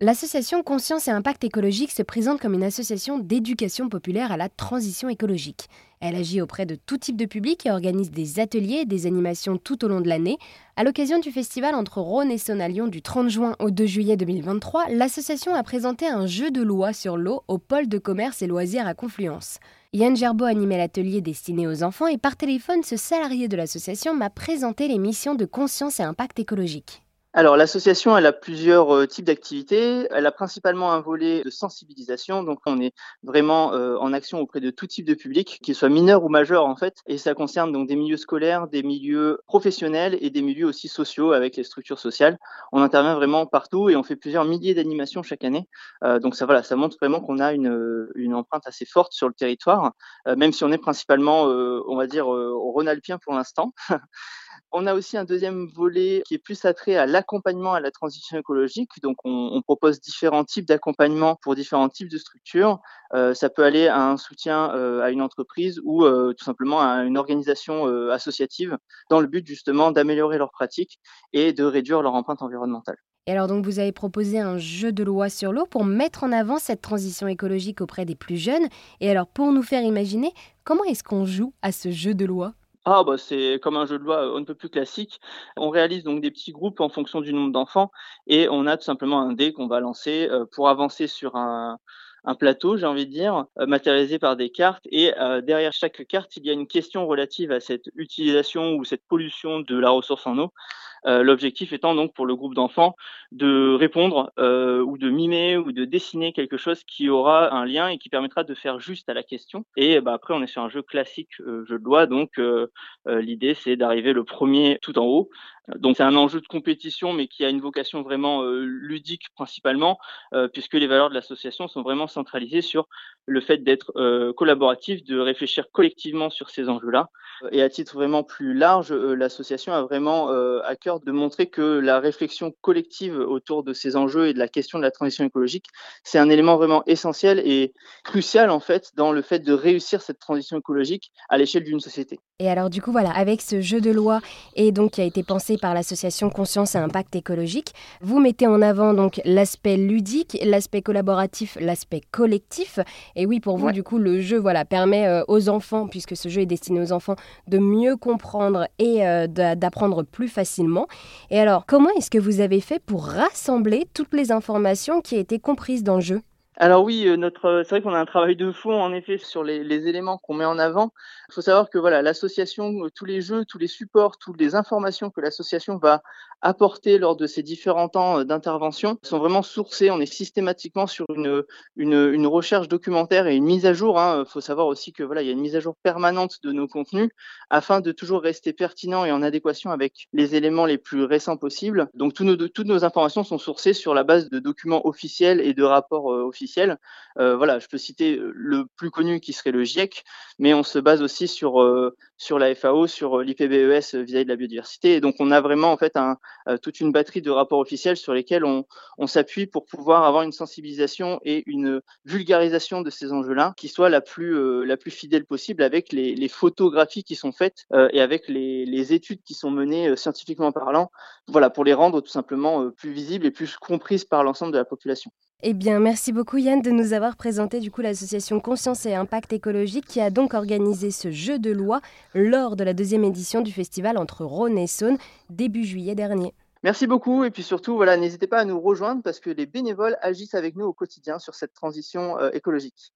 L'association Conscience et Impact écologique se présente comme une association d'éducation populaire à la transition écologique. Elle agit auprès de tout type de public et organise des ateliers et des animations tout au long de l'année. À l'occasion du festival entre Rhône et Saône à Lyon du 30 juin au 2 juillet 2023, l'association a présenté un jeu de loi sur l'eau au pôle de commerce et loisirs à Confluence. Yann Gerbeau animait l'atelier destiné aux enfants et par téléphone, ce salarié de l'association m'a présenté les missions de conscience et impact écologique. Alors l'association, elle a plusieurs euh, types d'activités. Elle a principalement un volet de sensibilisation, donc on est vraiment euh, en action auprès de tout type de public, qu'ils soient mineurs ou majeurs en fait, et ça concerne donc des milieux scolaires, des milieux professionnels et des milieux aussi sociaux avec les structures sociales. On intervient vraiment partout et on fait plusieurs milliers d'animations chaque année. Euh, donc ça voilà, ça montre vraiment qu'on a une, une empreinte assez forte sur le territoire, même si on est principalement, on va dire, au Rhône-Alpien pour l'instant. On a aussi un deuxième volet qui est plus attrait à l'accompagnement à la transition écologique. Donc, on, propose différents types d'accompagnement pour différents types de structures. Euh, ça peut aller à un soutien euh, à une entreprise ou euh, tout simplement à une organisation associative dans le but justement d'améliorer leurs pratiques et de réduire leur empreinte environnementale. Et alors donc vous avez proposé un jeu de loi sur l'eau pour mettre en avant cette transition écologique auprès des plus jeunes. Et alors pour nous faire imaginer, comment est-ce qu'on joue à ce jeu de loi? Ah bah c'est comme un jeu de loi on ne peut plus classique. On réalise donc des petits groupes en fonction du nombre d'enfants et on a tout simplement un dé qu'on va lancer euh, pour avancer sur un, un plateau, j'ai envie de dire, euh, matérialisé par des cartes. Et euh, derrière chaque carte, il y a une question relative à cette utilisation ou cette pollution de la ressource en eau. Euh, l'objectif étant donc pour le groupe d'enfants de répondre euh, ou de mimer ou de dessiner quelque chose qui aura un lien et qui permettra de faire juste à la question. Et bah, après, on est sur un jeu classique, euh, jeu de loi, donc l'idée c'est d'arriver le premier tout en haut. Donc c'est un enjeu de compétition, mais qui a une vocation vraiment ludique principalement, puisque les valeurs de l'association sont vraiment centralisées sur le fait d'être collaboratif, de réfléchir collectivement sur ces enjeux-là. Et à titre vraiment plus large, l'association a vraiment à cœur de montrer que la réflexion collective autour de ces enjeux et de la question de la transition écologique, c'est un élément vraiment essentiel et crucial en fait dans le fait de réussir cette transition écologique à l'échelle d'une société. Et alors du coup voilà, avec ce jeu de loi et donc qui a été pensé par l'association Conscience et Impact écologique, vous mettez en avant donc l'aspect ludique, l'aspect collaboratif, l'aspect collectif. Et oui, pour vous du coup le jeu voilà permet euh, aux enfants, puisque ce jeu est destiné aux enfants, de mieux comprendre et euh, d'apprendre plus facilement. Et alors, comment est-ce que vous avez fait pour rassembler toutes les informations qui étaient comprises dans le jeu? Alors oui, euh, notre, c'est vrai qu'on a un travail de fond en effet sur les, éléments qu'on met en avant. Il faut savoir que voilà, l'association, euh, tous les jeux, tous les supports, toutes les informations que l'association va apporter lors de ces différents temps euh, d'intervention sont vraiment sourcés. On est systématiquement sur une, une, recherche documentaire et une mise à jour. Il hein. faut savoir aussi que voilà, il y a une mise à jour permanente de nos contenus afin de toujours rester pertinent et en adéquation avec les éléments les plus récents possibles. Donc nos, toutes nos informations sont sourcées sur la base de documents officiels et de rapports officiels euh, voilà, je peux citer euh, le plus connu qui serait le GIEC, mais on se base aussi sur euh, sur la FAO, sur l'IPBES vis-à-vis de la biodiversité. Et donc on a vraiment en fait toute une batterie de rapports officiels sur lesquels on, on s'appuie pour pouvoir avoir une sensibilisation et une vulgarisation de ces enjeux-là qui soit la plus la plus fidèle possible avec les, les photographies qui sont faites et avec les, les études qui sont menées scientifiquement parlant, voilà pour les rendre tout simplement plus visibles et plus comprises par l'ensemble de la population. Eh bien, merci beaucoup Yann de nous avoir présenté du coup l'association Conscience et Impact écologique qui a donc organisé ce jeu de loi lors de la deuxième édition du festival entre Rhône et Saône début juillet dernier. Merci beaucoup et puis surtout voilà n'hésitez pas à nous rejoindre parce que les bénévoles agissent avec nous au quotidien sur cette transition euh, écologique.